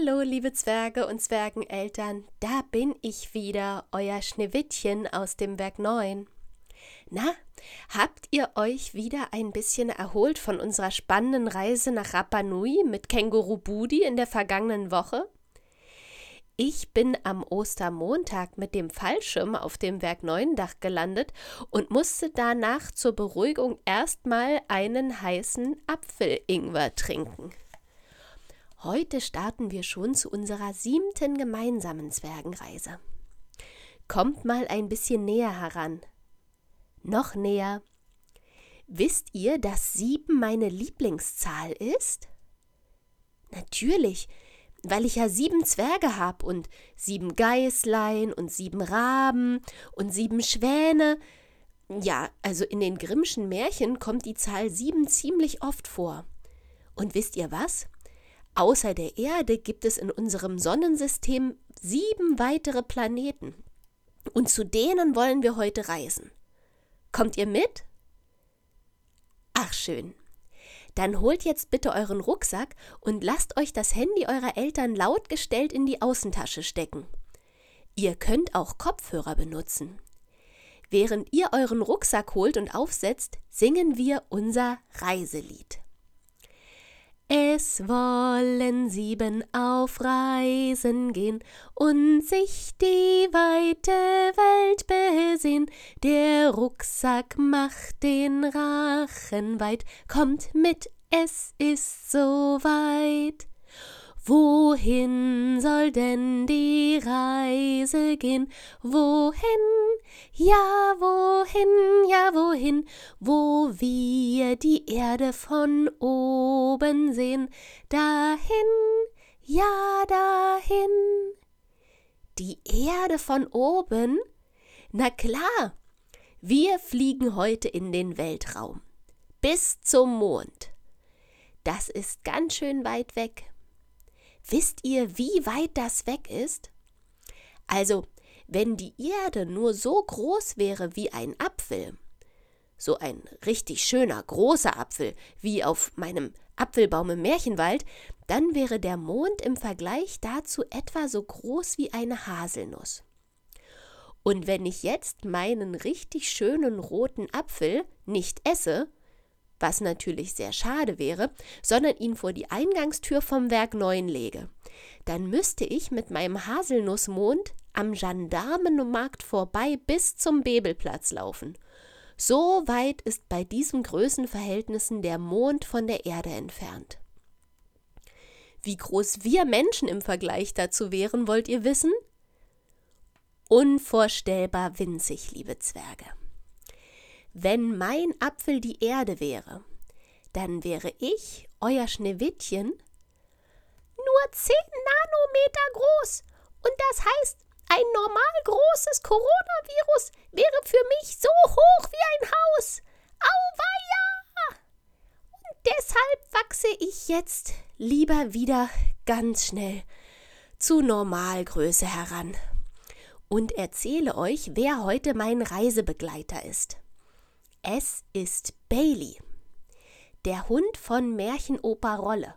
Hallo, liebe Zwerge und Zwergeneltern, da bin ich wieder, euer Schneewittchen aus dem Werk 9. Na, habt ihr euch wieder ein bisschen erholt von unserer spannenden Reise nach Rapa Nui mit Känguru Budi in der vergangenen Woche? Ich bin am Ostermontag mit dem Fallschirm auf dem Werk 9 Dach gelandet und musste danach zur Beruhigung erstmal einen heißen Apfelingwer trinken. Heute starten wir schon zu unserer siebten gemeinsamen Zwergenreise. Kommt mal ein bisschen näher heran. Noch näher. Wisst ihr, dass sieben meine Lieblingszahl ist? Natürlich, weil ich ja sieben Zwerge hab und sieben Geißlein und sieben Raben und sieben Schwäne. Ja, also in den Grimmschen Märchen kommt die Zahl sieben ziemlich oft vor. Und wisst ihr was? Außer der Erde gibt es in unserem Sonnensystem sieben weitere Planeten. Und zu denen wollen wir heute reisen. Kommt ihr mit? Ach schön. Dann holt jetzt bitte euren Rucksack und lasst euch das Handy eurer Eltern lautgestellt in die Außentasche stecken. Ihr könnt auch Kopfhörer benutzen. Während ihr euren Rucksack holt und aufsetzt, singen wir unser Reiselied. Es wollen sieben auf Reisen gehen und sich die weite Welt besehen. Der Rucksack macht den Rachen weit, kommt mit, es ist so weit. Wohin soll denn die Reise gehen? Wohin? Ja, wohin, ja, wohin? Wo wir die Erde von oben sehen. Dahin, ja, dahin. Die Erde von oben? Na klar, wir fliegen heute in den Weltraum. Bis zum Mond. Das ist ganz schön weit weg. Wisst ihr, wie weit das weg ist? Also, wenn die Erde nur so groß wäre wie ein Apfel, so ein richtig schöner großer Apfel wie auf meinem Apfelbaum im Märchenwald, dann wäre der Mond im Vergleich dazu etwa so groß wie eine Haselnuss. Und wenn ich jetzt meinen richtig schönen roten Apfel nicht esse, was natürlich sehr schade wäre, sondern ihn vor die Eingangstür vom Werk 9 lege. Dann müsste ich mit meinem Haselnussmond am Gendarmenmarkt vorbei bis zum Bebelplatz laufen. So weit ist bei diesen Größenverhältnissen der Mond von der Erde entfernt. Wie groß wir Menschen im Vergleich dazu wären, wollt ihr wissen? Unvorstellbar winzig, liebe Zwerge. Wenn mein Apfel die Erde wäre, dann wäre ich, euer Schneewittchen, nur 10 Nanometer groß. Und das heißt, ein normal großes Coronavirus wäre für mich so hoch wie ein Haus. Auweia! Und deshalb wachse ich jetzt lieber wieder ganz schnell zu Normalgröße heran und erzähle euch, wer heute mein Reisebegleiter ist. Es ist Bailey, der Hund von Märchenoper Rolle.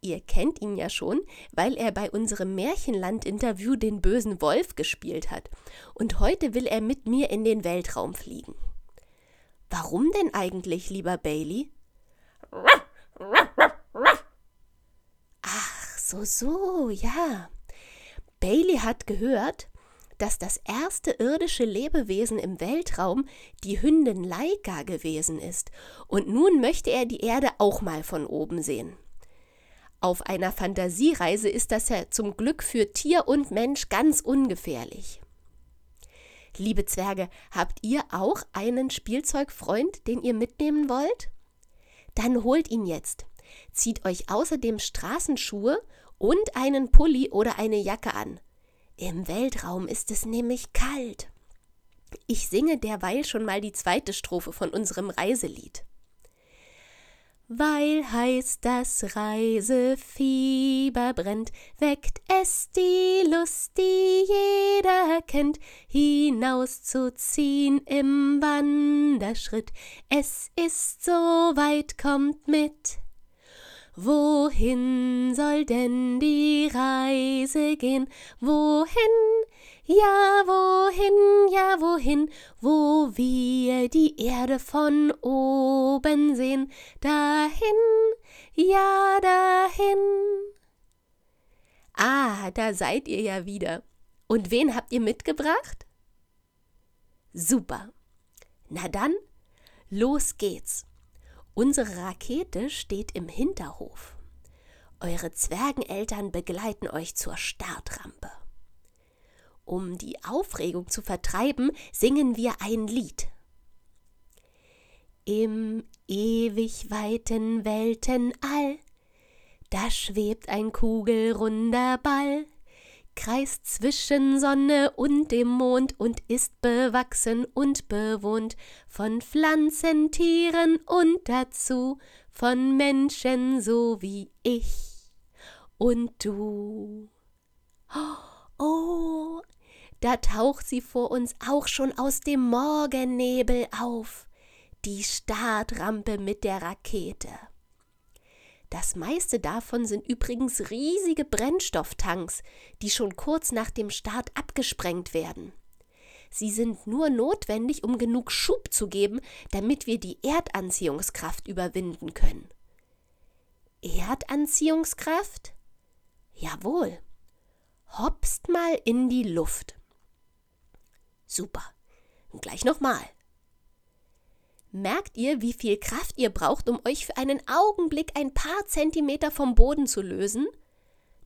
Ihr kennt ihn ja schon, weil er bei unserem Märchenland-Interview den bösen Wolf gespielt hat. Und heute will er mit mir in den Weltraum fliegen. Warum denn eigentlich, lieber Bailey? Ach, so, so, ja. Bailey hat gehört, dass das erste irdische Lebewesen im Weltraum die Hündin Laika gewesen ist, und nun möchte er die Erde auch mal von oben sehen. Auf einer Fantasiereise ist das ja zum Glück für Tier und Mensch ganz ungefährlich. Liebe Zwerge, habt ihr auch einen Spielzeugfreund, den ihr mitnehmen wollt? Dann holt ihn jetzt. Zieht euch außerdem Straßenschuhe und einen Pulli oder eine Jacke an. Im Weltraum ist es nämlich kalt. Ich singe derweil schon mal die zweite Strophe von unserem Reiselied. Weil heiß das Reisefieber brennt, weckt es die Lust, die jeder kennt, hinauszuziehen im Wanderschritt. Es ist so weit, kommt mit. Wohin soll denn die Reise gehen? Wohin? Ja, wohin, ja, wohin, wo wir die Erde von oben sehen? Dahin, ja, dahin. Ah, da seid ihr ja wieder. Und wen habt ihr mitgebracht? Super. Na dann, los geht's. Unsere Rakete steht im Hinterhof. Eure Zwergeneltern begleiten euch zur Startrampe. Um die Aufregung zu vertreiben, singen wir ein Lied. Im ewig weiten Weltenall, da schwebt ein kugelrunder Ball, kreist zwischen Sonne und dem Mond und ist bewachsen und bewohnt von Pflanzen, Tieren und dazu von Menschen so wie ich und du. Oh, da taucht sie vor uns auch schon aus dem Morgennebel auf, die Startrampe mit der Rakete. Das meiste davon sind übrigens riesige Brennstofftanks, die schon kurz nach dem Start abgesprengt werden. Sie sind nur notwendig, um genug Schub zu geben, damit wir die Erdanziehungskraft überwinden können. Erdanziehungskraft? Jawohl. Hopst mal in die Luft. Super. Und gleich nochmal. Merkt ihr, wie viel Kraft ihr braucht, um euch für einen Augenblick ein paar Zentimeter vom Boden zu lösen?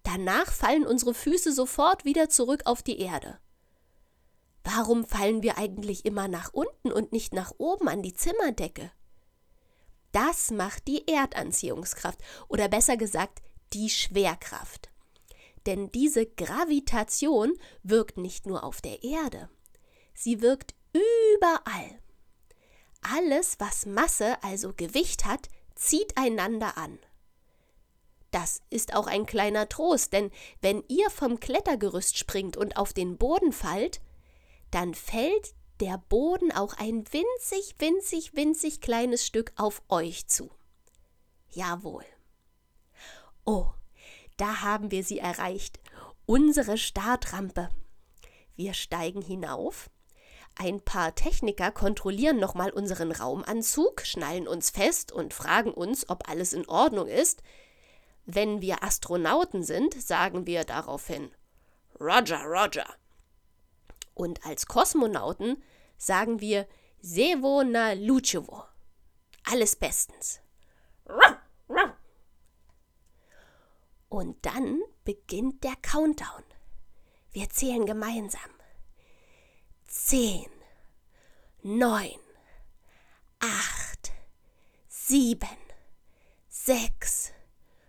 Danach fallen unsere Füße sofort wieder zurück auf die Erde. Warum fallen wir eigentlich immer nach unten und nicht nach oben an die Zimmerdecke? Das macht die Erdanziehungskraft oder besser gesagt die Schwerkraft. Denn diese Gravitation wirkt nicht nur auf der Erde, sie wirkt überall. Alles, was Masse, also Gewicht hat, zieht einander an. Das ist auch ein kleiner Trost, denn wenn ihr vom Klettergerüst springt und auf den Boden fallt, dann fällt der Boden auch ein winzig, winzig, winzig kleines Stück auf euch zu. Jawohl. Oh, da haben wir sie erreicht, unsere Startrampe. Wir steigen hinauf ein paar Techniker kontrollieren nochmal unseren Raumanzug, schnallen uns fest und fragen uns, ob alles in Ordnung ist. Wenn wir Astronauten sind, sagen wir daraufhin Roger, Roger. Und als Kosmonauten sagen wir Sevo na Lucevo. Alles bestens. Und dann beginnt der Countdown. Wir zählen gemeinsam zehn, neun, acht, sieben, sechs,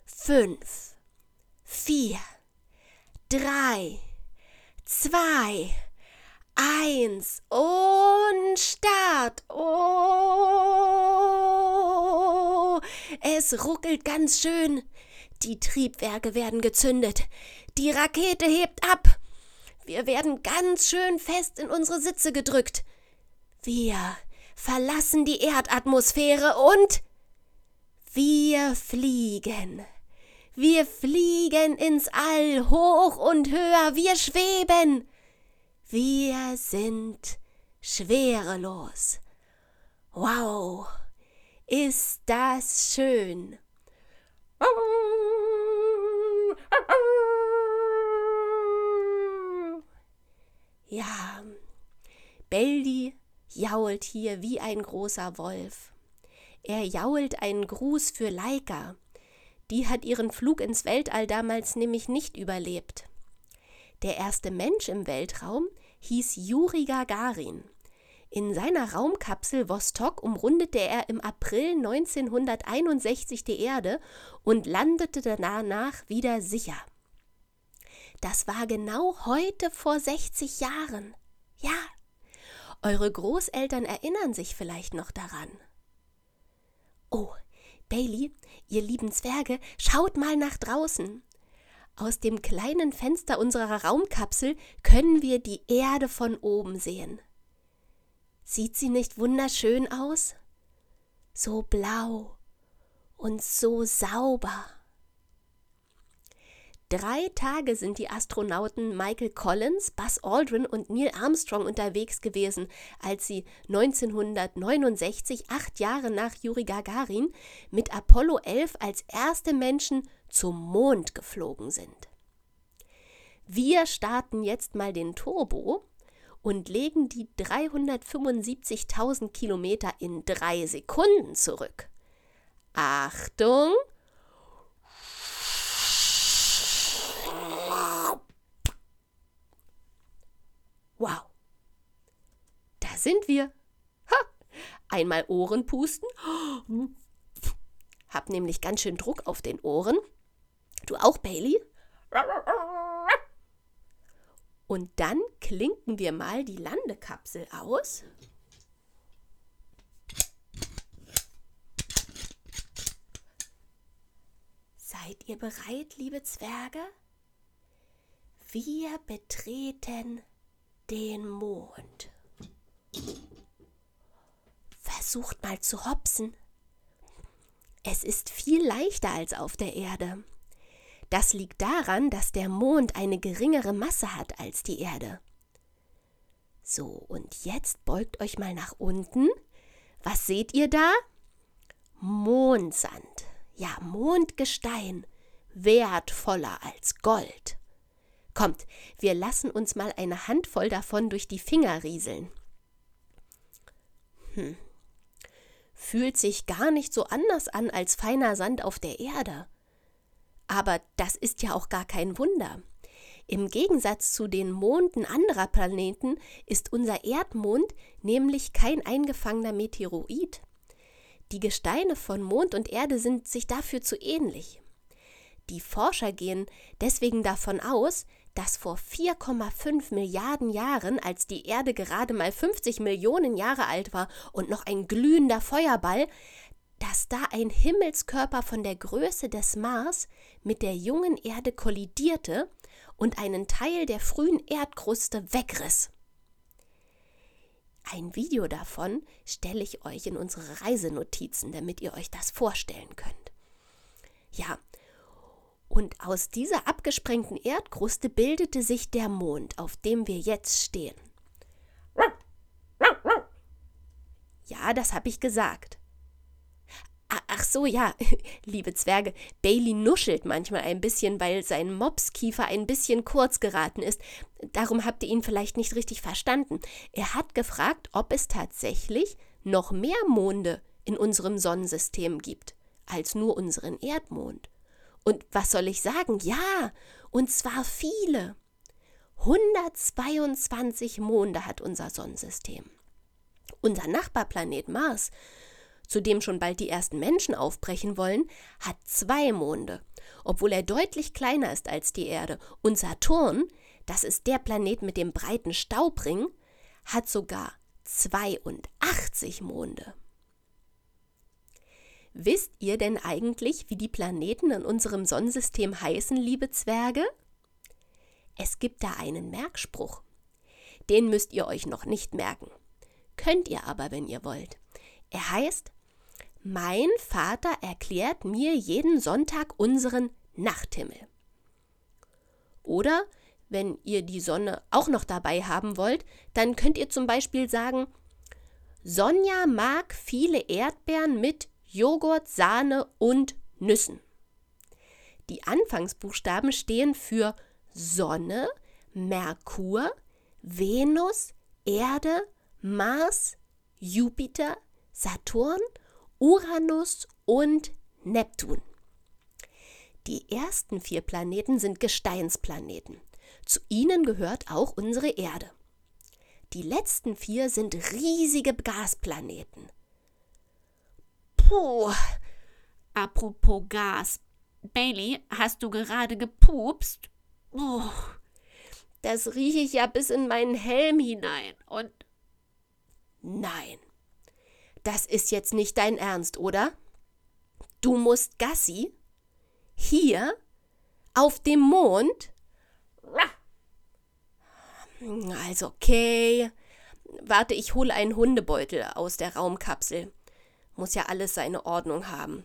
fünf, vier, drei, zwei, eins und Start. Oh, es ruckelt ganz schön. Die Triebwerke werden gezündet. Die Rakete hebt ab. Wir werden ganz schön fest in unsere Sitze gedrückt. Wir verlassen die Erdatmosphäre und wir fliegen. Wir fliegen ins All hoch und höher. Wir schweben. Wir sind schwerelos. Wow, ist das schön. Ja, Beldi jault hier wie ein großer Wolf. Er jault einen Gruß für Laika. Die hat ihren Flug ins Weltall damals nämlich nicht überlebt. Der erste Mensch im Weltraum hieß Juri Gagarin. In seiner Raumkapsel Vostok umrundete er im April 1961 die Erde und landete danach wieder sicher. Das war genau heute vor 60 Jahren. Ja, eure Großeltern erinnern sich vielleicht noch daran. Oh, Bailey, ihr lieben Zwerge, schaut mal nach draußen. Aus dem kleinen Fenster unserer Raumkapsel können wir die Erde von oben sehen. Sieht sie nicht wunderschön aus? So blau und so sauber. Drei Tage sind die Astronauten Michael Collins, Buzz Aldrin und Neil Armstrong unterwegs gewesen, als sie 1969, acht Jahre nach Juri Gagarin, mit Apollo 11 als erste Menschen zum Mond geflogen sind. Wir starten jetzt mal den Turbo und legen die 375.000 Kilometer in drei Sekunden zurück. Achtung! Wow. Da sind wir. Ha. Einmal Ohren pusten. Hab nämlich ganz schön Druck auf den Ohren. Du auch, Bailey? Und dann klinken wir mal die Landekapsel aus. Seid ihr bereit, liebe Zwerge? Wir betreten den Mond. Versucht mal zu hopsen. Es ist viel leichter als auf der Erde. Das liegt daran, dass der Mond eine geringere Masse hat als die Erde. So, und jetzt beugt euch mal nach unten. Was seht ihr da? Mondsand. Ja, Mondgestein. Wertvoller als Gold. Kommt, wir lassen uns mal eine Handvoll davon durch die Finger rieseln. Hm. Fühlt sich gar nicht so anders an als feiner Sand auf der Erde. Aber das ist ja auch gar kein Wunder. Im Gegensatz zu den Monden anderer Planeten ist unser Erdmond nämlich kein eingefangener Meteoroid. Die Gesteine von Mond und Erde sind sich dafür zu ähnlich. Die Forscher gehen deswegen davon aus, dass vor 4,5 Milliarden Jahren, als die Erde gerade mal 50 Millionen Jahre alt war und noch ein glühender Feuerball, dass da ein Himmelskörper von der Größe des Mars mit der jungen Erde kollidierte und einen Teil der frühen Erdkruste wegriss. Ein Video davon stelle ich euch in unsere Reisenotizen, damit ihr euch das vorstellen könnt. Ja, und aus dieser abgesprengten Erdkruste bildete sich der Mond, auf dem wir jetzt stehen. Ja, das habe ich gesagt. Ach so, ja, liebe Zwerge, Bailey nuschelt manchmal ein bisschen, weil sein Mopskiefer ein bisschen kurz geraten ist. Darum habt ihr ihn vielleicht nicht richtig verstanden. Er hat gefragt, ob es tatsächlich noch mehr Monde in unserem Sonnensystem gibt als nur unseren Erdmond. Und was soll ich sagen? Ja, und zwar viele. 122 Monde hat unser Sonnensystem. Unser Nachbarplanet Mars, zu dem schon bald die ersten Menschen aufbrechen wollen, hat zwei Monde, obwohl er deutlich kleiner ist als die Erde. Und Saturn, das ist der Planet mit dem breiten Staubring, hat sogar 82 Monde. Wisst ihr denn eigentlich, wie die Planeten in unserem Sonnensystem heißen, liebe Zwerge? Es gibt da einen Merkspruch. Den müsst ihr euch noch nicht merken. Könnt ihr aber, wenn ihr wollt. Er heißt, mein Vater erklärt mir jeden Sonntag unseren Nachthimmel. Oder, wenn ihr die Sonne auch noch dabei haben wollt, dann könnt ihr zum Beispiel sagen, Sonja mag viele Erdbeeren mit Joghurt, Sahne und Nüssen. Die Anfangsbuchstaben stehen für Sonne, Merkur, Venus, Erde, Mars, Jupiter, Saturn, Uranus und Neptun. Die ersten vier Planeten sind Gesteinsplaneten. Zu ihnen gehört auch unsere Erde. Die letzten vier sind riesige Gasplaneten. Puh. Apropos Gas. Bailey, hast du gerade gepupst? Oh, das rieche ich ja bis in meinen Helm hinein. Und. Nein. Das ist jetzt nicht dein Ernst, oder? Du musst Gassi? Hier? Auf dem Mond? Also, okay. Warte, ich hole einen Hundebeutel aus der Raumkapsel. Muss ja alles seine Ordnung haben.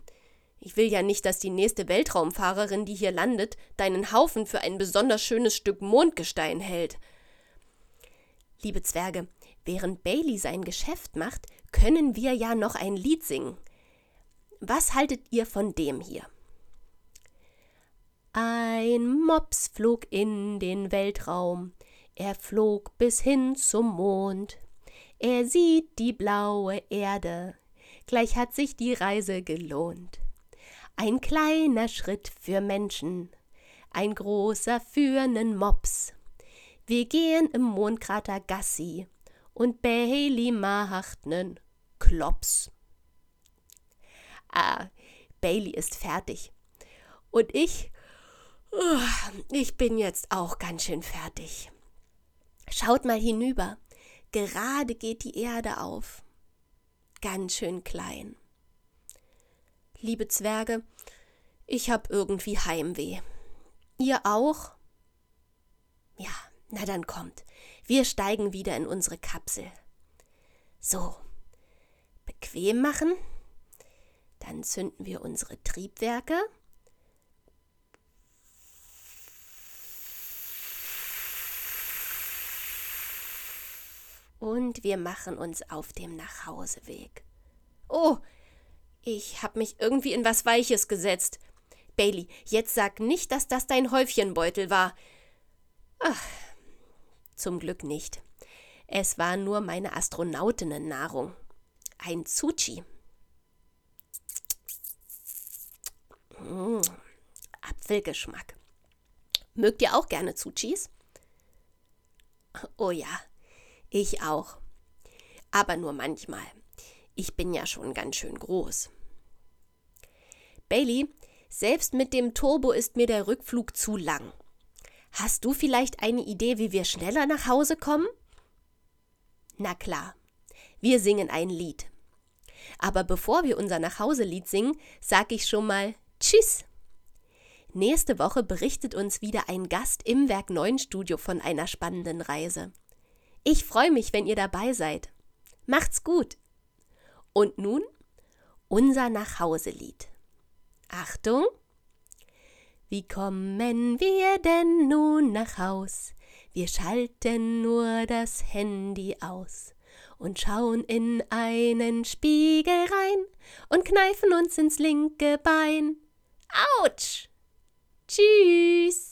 Ich will ja nicht, dass die nächste Weltraumfahrerin, die hier landet, deinen Haufen für ein besonders schönes Stück Mondgestein hält. Liebe Zwerge, während Bailey sein Geschäft macht, können wir ja noch ein Lied singen. Was haltet ihr von dem hier? Ein Mops flog in den Weltraum, er flog bis hin zum Mond. Er sieht die blaue Erde, gleich hat sich die Reise gelohnt. Ein kleiner Schritt für Menschen, ein großer für nen Mops. Wir gehen im Mondkrater Gassi und Bailey macht nen Klops. Ah, Bailey ist fertig. Und ich, oh, ich bin jetzt auch ganz schön fertig. Schaut mal hinüber. Gerade geht die Erde auf. Ganz schön klein. Liebe Zwerge, ich hab irgendwie Heimweh. Ihr auch? Ja, na dann kommt. Wir steigen wieder in unsere Kapsel. So, bequem machen. Dann zünden wir unsere Triebwerke. Und wir machen uns auf dem Nachhauseweg. Oh, ich hab mich irgendwie in was Weiches gesetzt. Bailey, jetzt sag nicht, dass das dein Häufchenbeutel war. Ach, zum Glück nicht. Es war nur meine Astronautinnennahrung. Ein Zuchi. Mmh, Apfelgeschmack. Mögt ihr auch gerne Zuchis? Oh ja, ich auch. Aber nur manchmal. Ich bin ja schon ganz schön groß. Bailey, selbst mit dem Turbo ist mir der Rückflug zu lang. Hast du vielleicht eine Idee, wie wir schneller nach Hause kommen? Na klar, wir singen ein Lied. Aber bevor wir unser Nachhauselied singen, sag ich schon mal Tschüss. Nächste Woche berichtet uns wieder ein Gast im Werk 9 Studio von einer spannenden Reise. Ich freue mich, wenn ihr dabei seid. Macht's gut. Und nun unser Nachhauselied. Achtung! Wie kommen wir denn nun nach Haus? Wir schalten nur das Handy aus und schauen in einen Spiegel rein und kneifen uns ins linke Bein. Autsch! Tschüss!